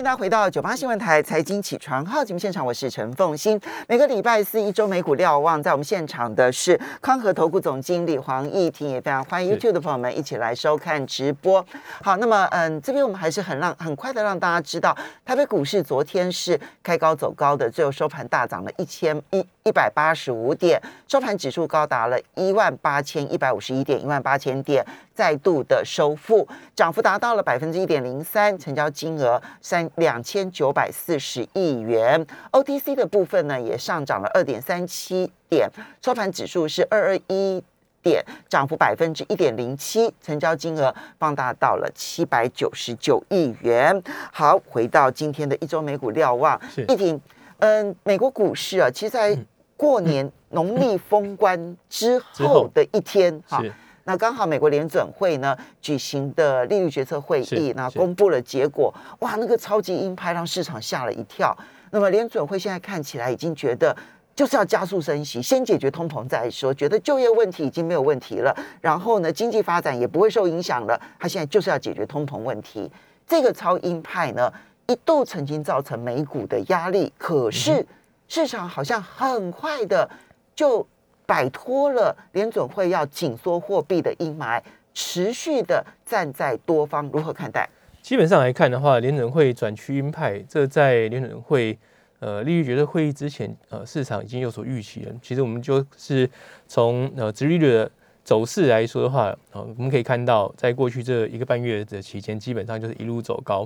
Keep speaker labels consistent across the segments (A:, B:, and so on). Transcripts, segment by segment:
A: 迎大家回到九八新闻台财经起床号节目现场，我是陈凤欣。每个礼拜四一周美股瞭望，在我们现场的是康和投顾总经理黄义婷，也非常欢迎 YouTube 的朋友们一起来收看直播。好，那么嗯，这边我们还是很让很快的让大家知道，台北股市昨天是开高走高的，最后收盘大涨了一千一一百八十五点，收盘指数高达了一万八千一百五十一点，一万八千点再度的收复，涨幅达到了百分之一点零三，成交金额三。两千九百四十亿元，OTC 的部分呢也上涨了二点三七点，收盘指数是二二一点，涨幅百分之一点零七，成交金额放大到了七百九十九亿元。好，回到今天的一周美股瞭望，一婷，嗯，美国股市啊，其实在过年 农历封关之后的一天，哈。那刚好美国联准会呢举行的利率决策会议，那公布了结果，哇，那个超级鹰派让市场吓了一跳。那么联准会现在看起来已经觉得就是要加速升息，先解决通膨再说，觉得就业问题已经没有问题了，然后呢经济发展也不会受影响了，他现在就是要解决通膨问题。这个超鹰派呢一度曾经造成美股的压力，可是市场好像很快的就。摆脱了联准会要紧缩货币的阴霾，持续的站在多方，如何看待？
B: 基本上来看的话，联准会转趋鹰派，这在联准会呃利率决策会议之前，呃市场已经有所预期了。其实我们就是从呃殖利率的走势来说的话，啊我们可以看到，在过去这一个半月的期间，基本上就是一路走高。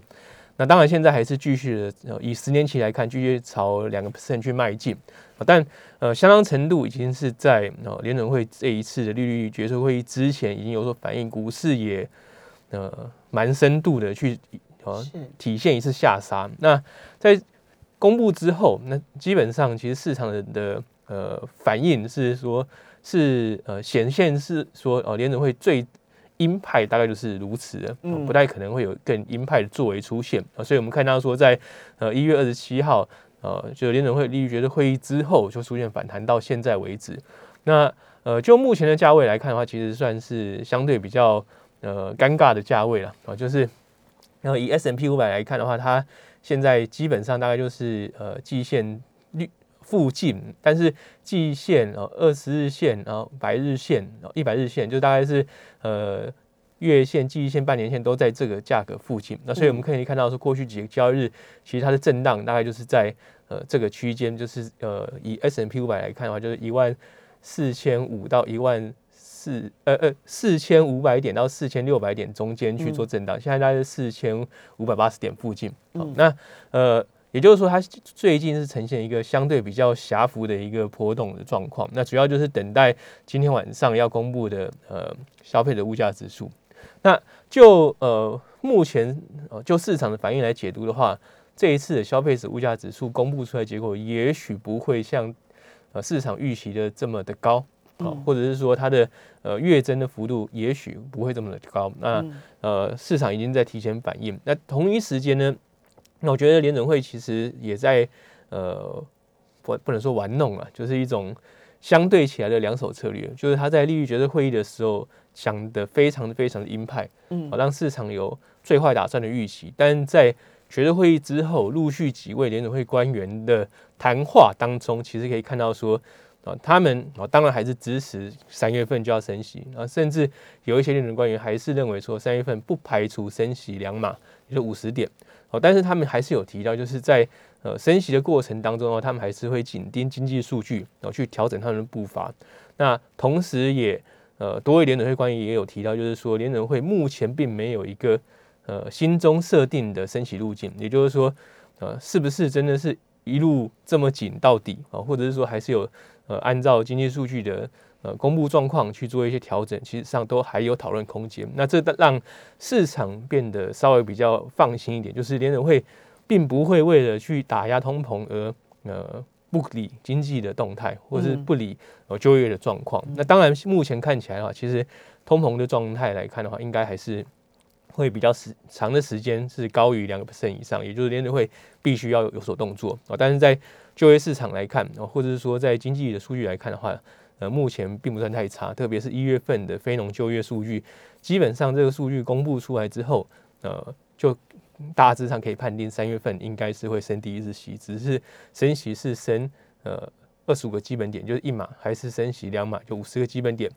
B: 那当然现在还是继续的，以十年期来看，继续朝两个 percent 去迈进。但呃，相当程度已经是在呃联准会这一次的利率决策会议之前已经有所反应，股市也呃蛮深度的去呃体现一次下杀。那在公布之后，那基本上其实市场的的呃反应是说，是呃显现是说呃联准会最鹰派大概就是如此的，不太可能会有更鹰派的作为出现啊。所以我们看到说在呃一月二十七号。呃，就联准会利率决策会议之后就出现反弹，到现在为止，那呃，就目前的价位来看的话，其实算是相对比较呃尴尬的价位了啊。就是然后以 S M P 五百来看的话，它现在基本上大概就是呃季线率附近，但是季线哦二十日线，然后百日线，一百日线就大概是呃月线、季线、半年线都在这个价格附近。那所以我们可以看到说，过去几个交易日其实它的震荡大概就是在。呃，这个区间就是呃，以 S M P 五百来看的话，就是一万四千五到一万四呃呃四千五百点到四千六百点中间去做震荡，现在大概是四千五百八十点附近。好，那呃，也就是说，它最近是呈现一个相对比较狭幅的一个波动的状况。那主要就是等待今天晚上要公布的呃消费者物价指数。那就呃目前呃就市场的反应来解读的话。这一次的消费者物价指数公布出来结果，也许不会像呃市场预期的这么的高啊，或者是说它的呃月增的幅度也许不会这么的高。那呃市场已经在提前反应。那同一时间呢，那我觉得联准会其实也在呃不不能说玩弄啊，就是一种相对起来的两手策略，就是他在利率决策会议的时候讲的非常的非常的鹰派，嗯，让市场有最坏打算的预期，但在决策会议之后，陆续几位联准会官员的谈话当中，其实可以看到说，啊，他们啊，当然还是支持三月份就要升息。啊，甚至有一些联准官员还是认为说，三月份不排除升息两码，也就五十点，哦，但是他们还是有提到，就是在呃升息的过程当中呢，他们还是会紧盯经济数据，然后去调整他们的步伐。那同时也呃，多位联准会官员也有提到，就是说联准会目前并没有一个。呃，心中设定的升息路径，也就是说，呃，是不是真的是一路这么紧到底啊？或者是说，还是有呃，按照经济数据的呃公布状况去做一些调整，其实上都还有讨论空间。那这让市场变得稍微比较放心一点，就是联准会并不会为了去打压通膨而呃不理经济的动态，或是不理呃就业的状况。那当然，目前看起来的话，其实通膨的状态来看的话，应该还是。会比较时长的时间是高于两个 percent 以上，也就是联储会必须要有所动作啊。但是在就业市场来看，或者是说在经济的数据来看的话，呃，目前并不算太差。特别是一月份的非农就业数据，基本上这个数据公布出来之后，呃，就大致上可以判定三月份应该是会升第一次息，只是升息是升呃二十五个基本点，就是一码，还是升息两码，就五十个基本点，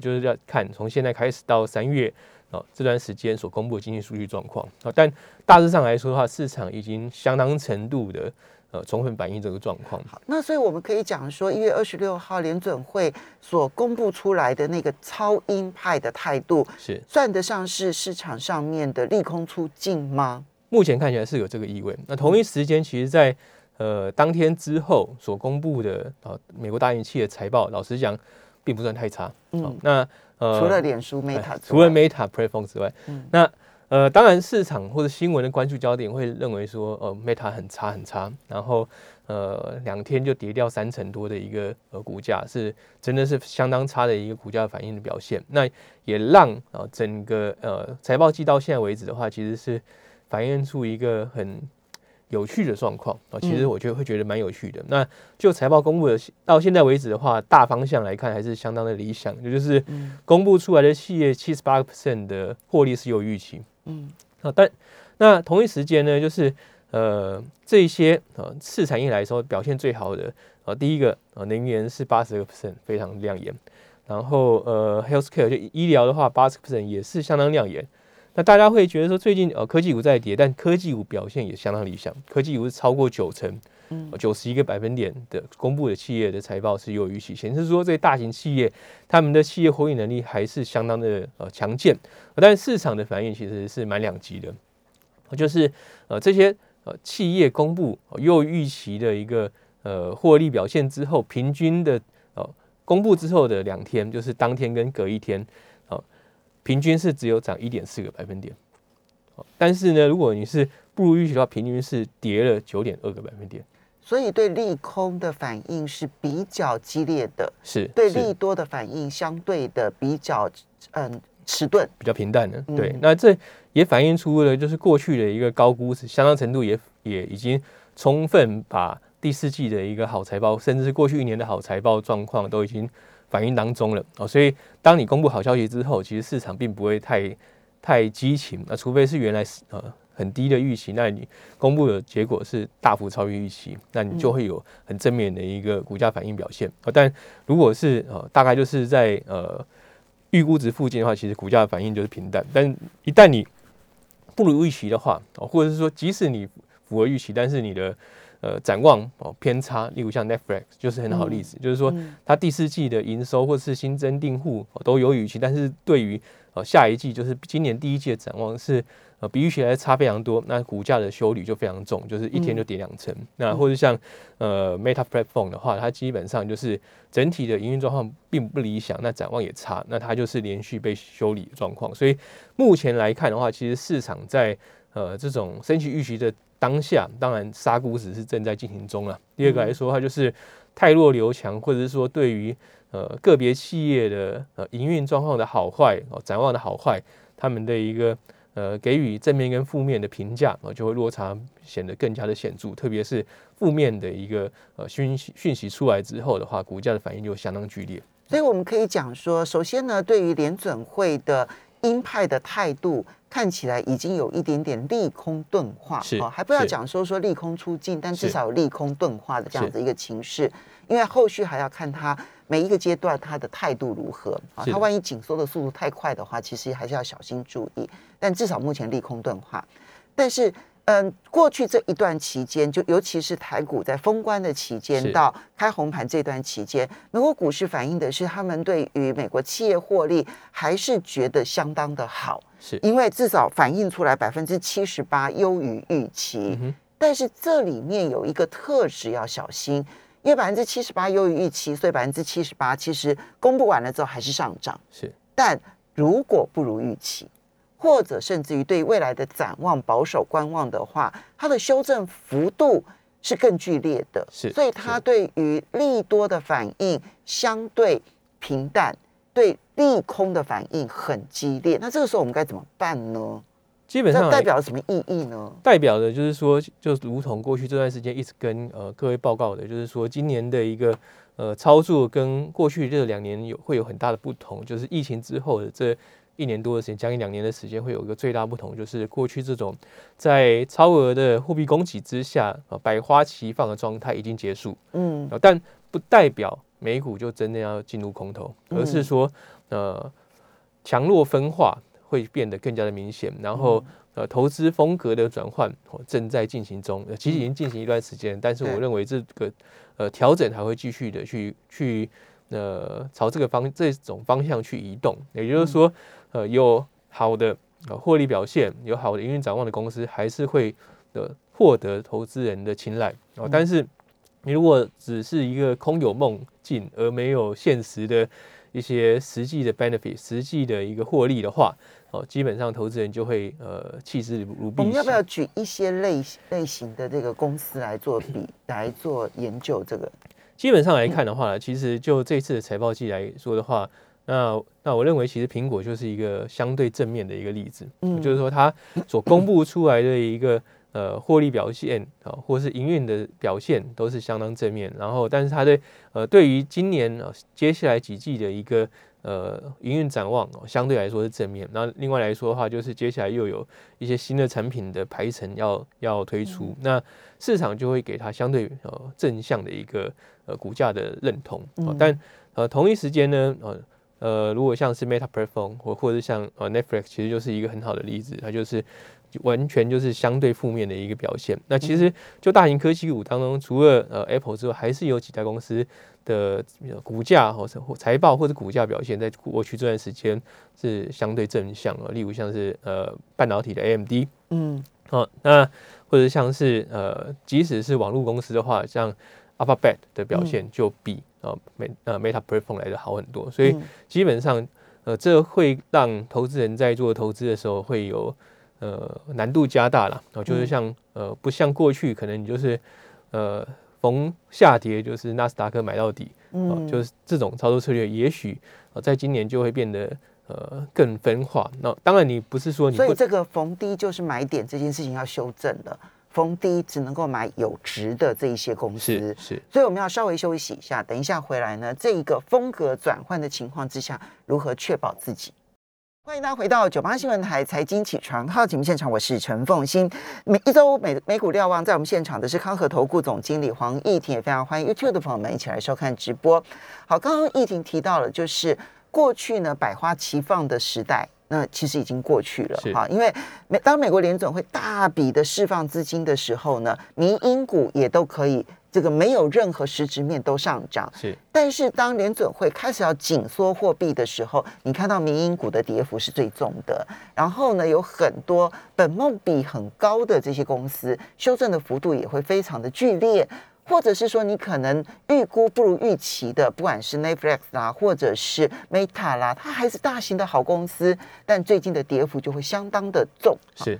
B: 就是要看从现在开始到三月啊这段时间所公布的经济数据状况啊。但大致上来说的话，市场已经相当程度的。呃，充分反映这个状况。
A: 好，那所以我们可以讲说，一月二十六号联准会所公布出来的那个超鹰派的态度，
B: 是
A: 算得上是市场上面的利空出尽吗？
B: 目前看起来是有这个意味。那同一时间，其实，在呃当天之后所公布的啊美国大型企业财报，老实讲，并不算太差。嗯，那
A: 呃除了脸书 Meta，
B: 除了 Meta Platform 之外，嗯，那。呃，当然，市场或者新闻的关注焦点会认为说，呃，Meta 很差很差，然后呃，两天就跌掉三成多的一个呃股价，是真的是相当差的一个股价反应的表现。那也让啊整个呃财报季到现在为止的话，其实是反映出一个很。有趣的状况啊，其实我觉得会觉得蛮有趣的。那就财报公布的到现在为止的话，大方向来看还是相当的理想，也就是公布出来的企业七十八个 percent 的获利是有预期。嗯，啊，但那同一时间呢，就是呃这些呃次产业来说表现最好的啊，第一个啊能源是八十个 percent 非常亮眼，然后呃 healthcare 就医疗的话八十 percent 也是相当亮眼。那大家会觉得说，最近呃科技股在跌，但科技股表现也相当理想，科技股是超过九成，九十一个百分点的公布的企业的财报是有预期，显示说这些大型企业他们的企业活利能力还是相当的呃强健，但市场的反应其实是蛮两极的，就是呃这些呃企业公布又预期的一个呃获利表现之后，平均的呃公布之后的两天，就是当天跟隔一天。平均是只有涨一点四个百分点，但是呢，如果你是不如预期的话，平均是跌了九点二个百分点。
A: 所以对利空的反应是比较激烈的，
B: 是
A: 对利多的反应相对的比较嗯迟钝，
B: 比较平淡的。对，那这也反映出了就是过去的一个高估值，相当程度也也已经充分把第四季的一个好财报，甚至是过去一年的好财报状况都已经。反应当中了哦，所以当你公布好消息之后，其实市场并不会太太激情，那除非是原来呃很低的预期，那你公布的结果是大幅超越预期，那你就会有很正面的一个股价反应表现啊。但如果是呃大概就是在呃预估值附近的话，其实股价反应就是平淡。但一旦你不如预期的话，或者是说即使你符合预期，但是你的呃，展望哦偏差，例如像 Netflix 就是很好的例子，就是说它第四季的营收或者是新增订户都有预期，但是对于呃下一季就是今年第一季的展望是呃比预期来差非常多，那股价的修理就非常重，就是一天就跌两成。那或者像呃 Meta Platform 的话，它基本上就是整体的营运状况并不理想，那展望也差，那它就是连续被修理状况。所以目前来看的话，其实市场在呃这种升级预期的。当下当然杀估值是正在进行中了。第二个来说，它就是太弱留强，或者是说对于呃个别企业的呃营运状况的好坏哦，展望的好坏，他们的一个呃给予正面跟负面的评价啊，就会落差显得更加的显著。特别是负面的一个呃讯息讯息出来之后的话，股价的反应就相当剧烈。
A: 所以我们可以讲说，首先呢，对于联准会的鹰派的态度。看起来已经有一点点利空钝化，
B: 哦
A: 还不要讲说说利空出尽，但至少有利空钝化的这样子一个情势，因为后续还要看他每一个阶段他的态度如何啊，他万一紧缩的速度太快的话，其实还是要小心注意。但至少目前利空钝化，但是。嗯，过去这一段期间，就尤其是台股在封关的期间到开红盘这段期间，美国股市反映的是他们对于美国企业获利还是觉得相当的好，
B: 是
A: 因为至少反映出来百分之七十八优于预期。但是这里面有一个特质要小心，因为百分之七十八优于预期，所以百分之七十八其实公布完了之后还是上涨。
B: 是，
A: 但如果不如预期。或者甚至于对未来的展望保守观望的话，它的修正幅度是更剧烈的，
B: 是，
A: 所以它对于利多的反应相对平淡，对利空的反应很激烈。那这个时候我们该怎么办呢？
B: 基本上
A: 代表了什么意义呢？
B: 代表的就是说，就如同过去这段时间一直跟呃各位报告的，就是说今年的一个呃操作跟过去这两年有会有很大的不同，就是疫情之后的这。一年多的时间，将近两年的时间，会有一个最大不同，就是过去这种在超额的货币供给之下啊百花齐放的状态已经结束，嗯，但不代表美股就真的要进入空头，而是说呃强弱分化会变得更加的明显，然后呃投资风格的转换正在进行中，其实已经进行一段时间，但是我认为这个呃调整还会继续的去去。呃，朝这个方这种方向去移动，也就是说，呃，有好的呃获利表现，有好的营运展望的公司，还是会的获得投资人的青睐哦。但是，你如果只是一个空有梦境而没有现实的一些实际的 benefit，实际的一个获利的话，哦，基本上投资人就会呃弃之如敝屣。我
A: 们要不要举一些类类型的这个公司来做比来做研究？这个？
B: 基本上来看的话，其实就这次的财报季来说的话，那那我认为其实苹果就是一个相对正面的一个例子，嗯，就是说它所公布出来的一个呃获利表现啊，或是营运的表现都是相当正面，然后但是它对呃对于今年啊接下来几季的一个呃营运展望相对来说是正面，那另外来说的话，就是接下来又有一些新的产品的排程要要推出，那市场就会给它相对呃正向的一个。呃，股价的认同，但呃，同一时间呢，呃呃，如果像是 Meta Platform 或或者像呃 Netflix，其实就是一个很好的例子，它就是完全就是相对负面的一个表现。那其实就大型科技股当中，除了呃 Apple 之外，还是有几家公司的股价或者财报或者股价表现，在过去这段时间是相对正向啊。例如像是呃半导体的 AMD，嗯，好，那或者像是呃，即使是网络公司的话，像 Alphabet 的表现就比呃 Meta Platform 来的好很多，所以基本上呃这会让投资人在做投资的时候会有呃难度加大了，然后就是像呃不像过去可能你就是呃逢下跌就是纳斯达克买到底，嗯，就是这种操作策略，也许呃在今年就会变得呃更分化。那当然你不是说你
A: 所以这个逢低就是买点这件事情要修正了。逢低只能够买有值的这一些公司，
B: 是是，
A: 所以我们要稍微休息一下，等一下回来呢，这一个风格转换的情况之下，如何确保自己？欢迎大家回到九八新闻台财经起床号节目现场，我是陈凤欣。每一周美美股瞭望，在我们现场的是康和投顾总经理黄义婷，也非常欢迎 YouTube 的朋友们一起来收看直播。好，刚刚义婷提到了，就是过去呢百花齐放的时代。那其实已经过去了哈，因为美当美国联总会大笔的释放资金的时候呢，民营股也都可以这个没有任何实质面都上涨。
B: 是，
A: 但是当联总会开始要紧缩货币的时候，你看到民营股的跌幅是最重的。然后呢，有很多本梦比很高的这些公司，修正的幅度也会非常的剧烈。或者是说你可能预估不如预期的，不管是 Netflix 啦，或者是 Meta 啦，它还是大型的好公司，但最近的跌幅就会相当的重。
B: 是，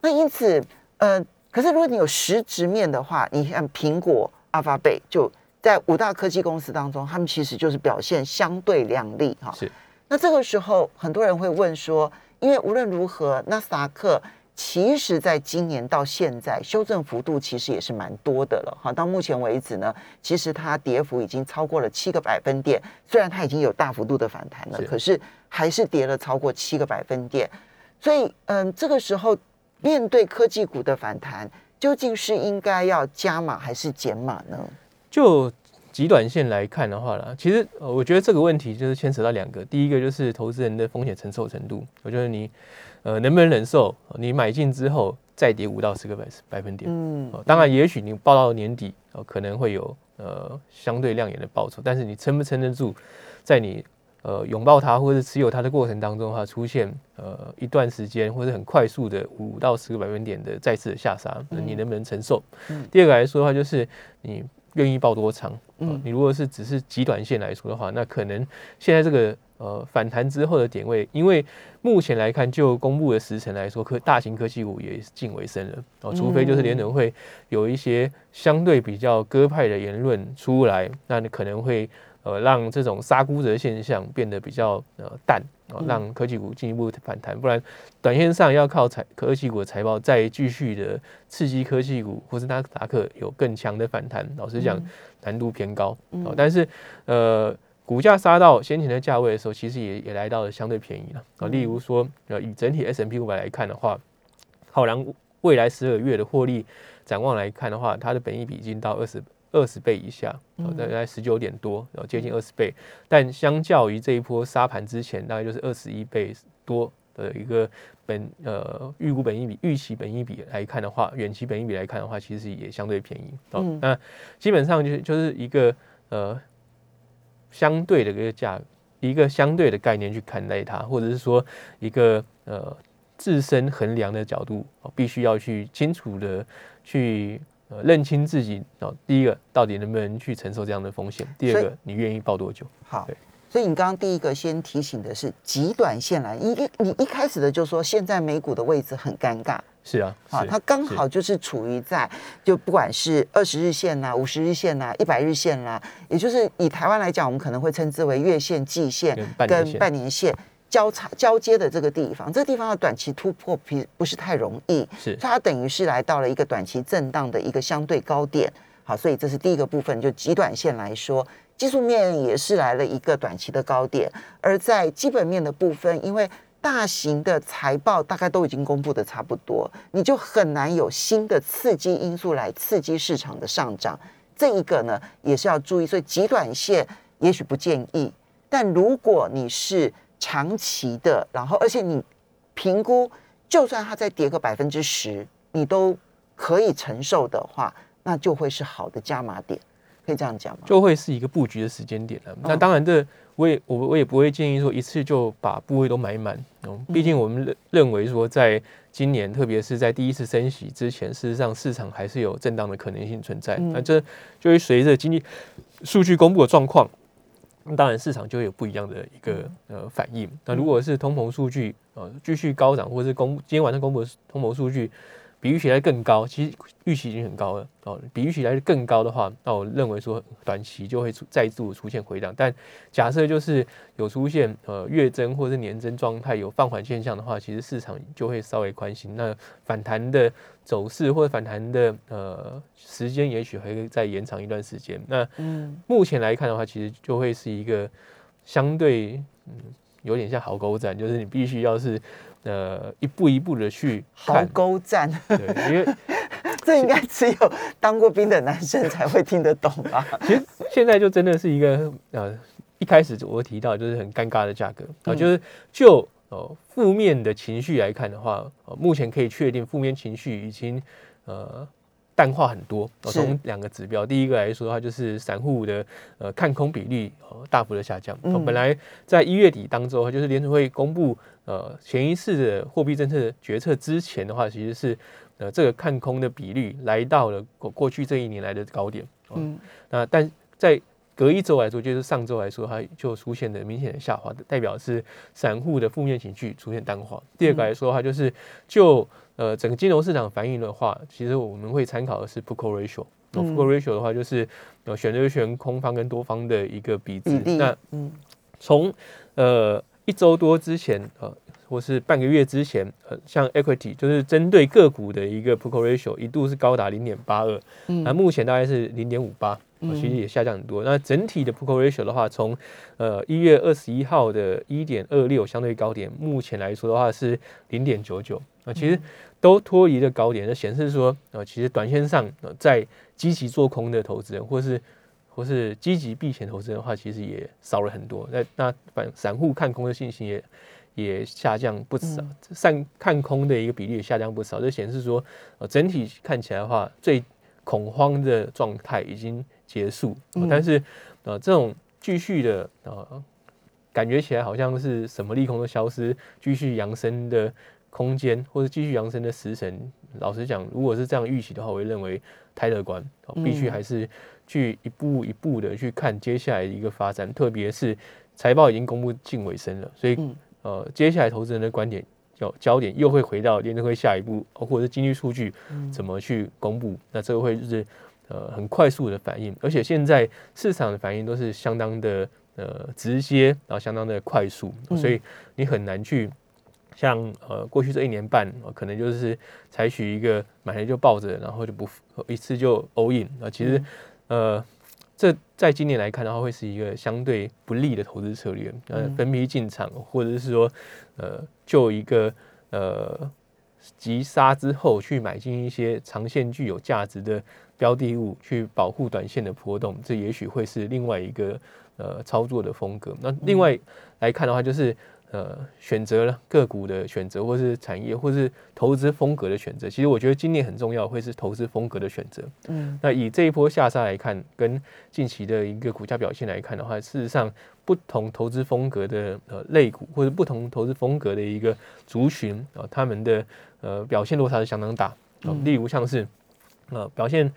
A: 那因此，呃，可是如果你有实质面的话，你看苹果、阿法贝就在五大科技公司当中，他们其实就是表现相对亮丽哈。
B: 是，
A: 那这个时候很多人会问说，因为无论如何，纳斯达克。其实，在今年到现在，修正幅度其实也是蛮多的了哈。到目前为止呢，其实它跌幅已经超过了七个百分点。虽然它已经有大幅度的反弹了，可是还是跌了超过七个百分点。所以，嗯，这个时候面对科技股的反弹，究竟是应该要加码还是减码呢？
B: 就极短线来看的话啦，其实我觉得这个问题就是牵扯到两个。第一个就是投资人的风险承受程度，我觉得你。呃，能不能忍受你买进之后再跌五到十个百百分点？嗯，当然，也许你报到年底，呃，可能会有呃相对亮眼的报酬，但是你撑不撑得住，在你呃拥抱它或者持有它的过程当中，它，出现呃一段时间或者很快速的五到十个百分点的再次的下杀，你能不能承受？第二个来说的话，就是你愿意报多长？嗯，你如果是只是极短线来说的话，那可能现在这个。呃，反弹之后的点位，因为目前来看，就公布的时辰来说，科大型科技股也近尾声了哦。除非就是联准会有一些相对比较鸽派的言论出来，那你可能会呃让这种杀估值的现象变得比较呃淡哦，让科技股进一步反弹。不然，短线上要靠财科技股的财报再继续的刺激科技股或是纳斯达克有更强的反弹，老实讲难度偏高哦。但是呃。股价杀到先前的价位的时候，其实也也来到了相对便宜了啊。例如说，呃，以整体 S M P 五百来看的话，好然未来十二月的获利展望来看的话，它的本益比已经到二十二十倍以下，大概十九点多，然后接近二十倍。但相较于这一波杀盘之前，大概就是二十一倍多的一个本呃预估本益比、预期本益比来看的话，远期本益比来看的话，其实也相对便宜。哦，那基本上就是就是一个呃。相对的一个价，一个相对的概念去看待它，或者是说一个呃自身衡量的角度，必须要去清楚的去呃认清自己哦。第一个，到底能不能去承受这样的风险？第二个，你愿意抱多久？
A: 好。所以你刚刚第一个先提醒的是极短线来，一一你一开始的就说现在美股的位置很尴尬，
B: 是啊，
A: 啊，它刚好就是处于在就不管是二十日线呐、五十日线呐、一百日线啦，也就是以台湾来讲，我们可能会称之为月线、季线跟半年线交叉交接的这个地方，这个地方的短期突破不不是太容易，
B: 是
A: 它等于是来到了一个短期震荡的一个相对高点，好，所以这是第一个部分，就极短线来说。技术面也是来了一个短期的高点，而在基本面的部分，因为大型的财报大概都已经公布的差不多，你就很难有新的刺激因素来刺激市场的上涨。这一个呢，也是要注意。所以极短线也许不建议，但如果你是长期的，然后而且你评估，就算它再跌个百分之十，你都可以承受的话，那就会是好的加码点。可以这样讲吗？
B: 就会是一个布局的时间点了。那当然，这我也我我也不会建议说一次就把部位都买满。嗯，毕竟我们认认为说，在今年，特别是在第一次升息之前，事实上市场还是有震荡的可能性存在。那这就会随着经济数据公布的状况，当然市场就会有不一样的一个呃反应。那如果是通膨数据呃继续高涨，或者是公今天晚上公布的通膨数据。比预期来更高，其实预期已经很高了哦。比预期来更高的话，那我认为说短期就会出再度出现回档。但假设就是有出现呃月增或者是年增状态有放缓现象的话，其实市场就会稍微宽心。那反弹的走势或者反弹的呃时间，也许会再延长一段时间。那目前来看的话，其实就会是一个相对嗯有点像壕沟战，就是你必须要是。呃，一步一步的去
A: 壕沟战，
B: 对，因为
A: 这应该只有当过兵的男生才会听得懂吧？
B: 其实现在就真的是一个呃，一开始我提到就是很尴尬的价格啊，就是就哦负面的情绪来看的话，呃，目前可以确定负面情绪已经呃。淡化很多，从两个指标，第一个来说的话，就是散户的呃看空比例呃大幅的下降。本来在一月底当中，就是联储会公布呃前一次的货币政策决策之前的话，其实是呃这个看空的比率来到了过过去这一年来的高点。嗯，那但在隔一周来说，就是上周来说，它就出现了明显的下滑，代表是散户的负面情绪出现淡化。第二个来说的话，就是就呃，整个金融市场反应的话，其实我们会参考的是 put call ratio。那 put call ratio 的话，就是呃选择权空方跟多方的一个比值。那嗯，从呃一周多之前呃，或是半个月之前，呃，像 equity 就是针对个股的一个 put call ratio 一度是高达零点八二，那目前大概是零点五八。其实也下降很多。那整体的 p u ratio 的话，从呃一月二十一号的一点二六相对高点，目前来说的话是零点九九啊，其实都脱离了高点，那显示说呃，其实短线上呃在积极做空的投资人，或是或是积极避险投资人的话，其实也少了很多。那那反散户看空的信心也也下降不少，散看空的一个比例也下降不少，这显示说呃整体看起来的话，最恐慌的状态已经。结束，但是呃，这种继续的呃，感觉起来好像是什么利空都消失，继续扬升的空间，或者继续扬升的时辰。老实讲，如果是这样预期的话，我会认为太乐观，必须还是去一步一步的去看接下来的一个发展。特别是财报已经公布近尾声了，所以呃，接下来投资人的观点焦焦点又会回到联储会下一步，或者是经济数据怎么去公布，那这个会是。呃，很快速的反应，而且现在市场的反应都是相当的呃直接，然后相当的快速，所以你很难去像呃过去这一年半，可能就是采取一个买了就抱着，然后就不一次就 all in 啊。其实呃这在今年来看的话，会是一个相对不利的投资策略。呃，分批进场，或者是说，呃，就一个呃急杀之后去买进一些长线具有价值的标的物，去保护短线的波动，这也许会是另外一个呃操作的风格。那另外来看的话，就是。呃，选择了个股的选择，或是产业，或是投资风格的选择，其实我觉得今年很重要，会是投资风格的选择。嗯，那以这一波下杀来看，跟近期的一个股价表现来看的话，事实上不同投资风格的呃类股，或者不同投资风格的一个族群啊，他们的呃表现落差是相当大。例如像是呃表现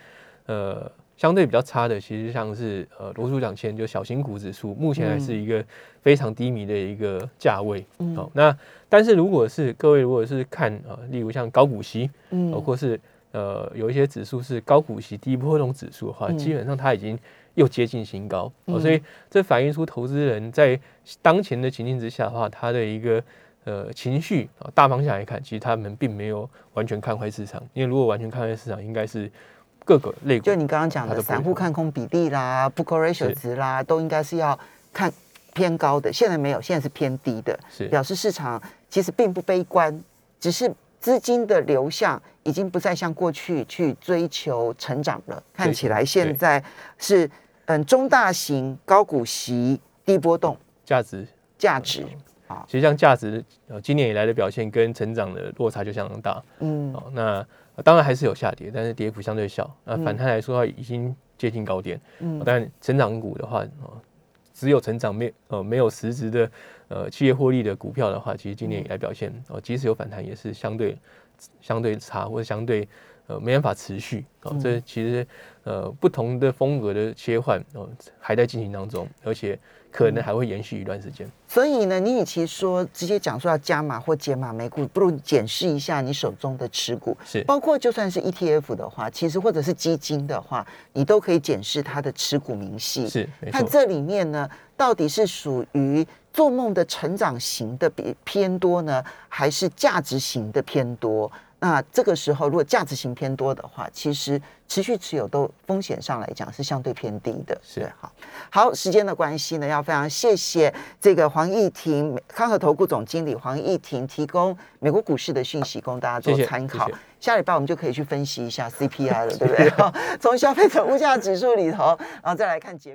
B: 呃。相对比较差的，其实像是呃罗素两千，就小型股指数，目前还是一个非常低迷的一个价位。好，那但是如果是各位如果是看啊，例如像高股息，嗯，或是呃有一些指数是高股息低波动指数的话，基本上它已经又接近新高。所以这反映出投资人在当前的情境之下的话，他的一个呃情绪啊，大方向来看，其实他们并没有完全看坏市场，因为如果完全看坏市场，应该是。各个类
A: 就你刚刚讲的散户看空比例啦，book ratio 值啦，都应该是要看偏高的。现在没有，现在是偏低的，
B: 是
A: 表示市场其实并不悲观，只是资金的流向已经不再像过去去追求成长了。看起来现在是嗯中大型高股息低波动
B: 价值
A: 价值
B: 啊，其实像价值呃今年以来的表现跟成长的落差就相当大。嗯，哦那。当然还是有下跌，但是跌幅相对小。那反弹来说已经接近高点。嗯，但成长股的话，哦，只有成长没呃没有实质的呃企业获利的股票的话，其实今年以来表现哦，即使有反弹，也是相对相对差或者相对呃没办法持续。哦，这其实呃不同的风格的切换哦还在进行当中，而且。可能还会延续一段时间，
A: 所以呢，你与其说直接讲说要加码或减码美股，不如检视一下你手中的持股，
B: 是。
A: 包括就算是 ETF 的话，其实或者是基金的话，你都可以检视它的持股明细，
B: 是
A: 看这里面呢，到底是属于做梦的成长型的比偏多呢，还是价值型的偏多？那这个时候，如果价值型偏多的话，其实持续持有都风险上来讲是相对偏低的。
B: 是
A: 好，好时间的关系呢，要非常谢谢这个黄义婷康和投顾总经理黄义婷提供美国股市的讯息供大家做参考。下礼拜我们就可以去分析一下 CPI 了，对不对？从消费者物价指数里头，然后再来看结果。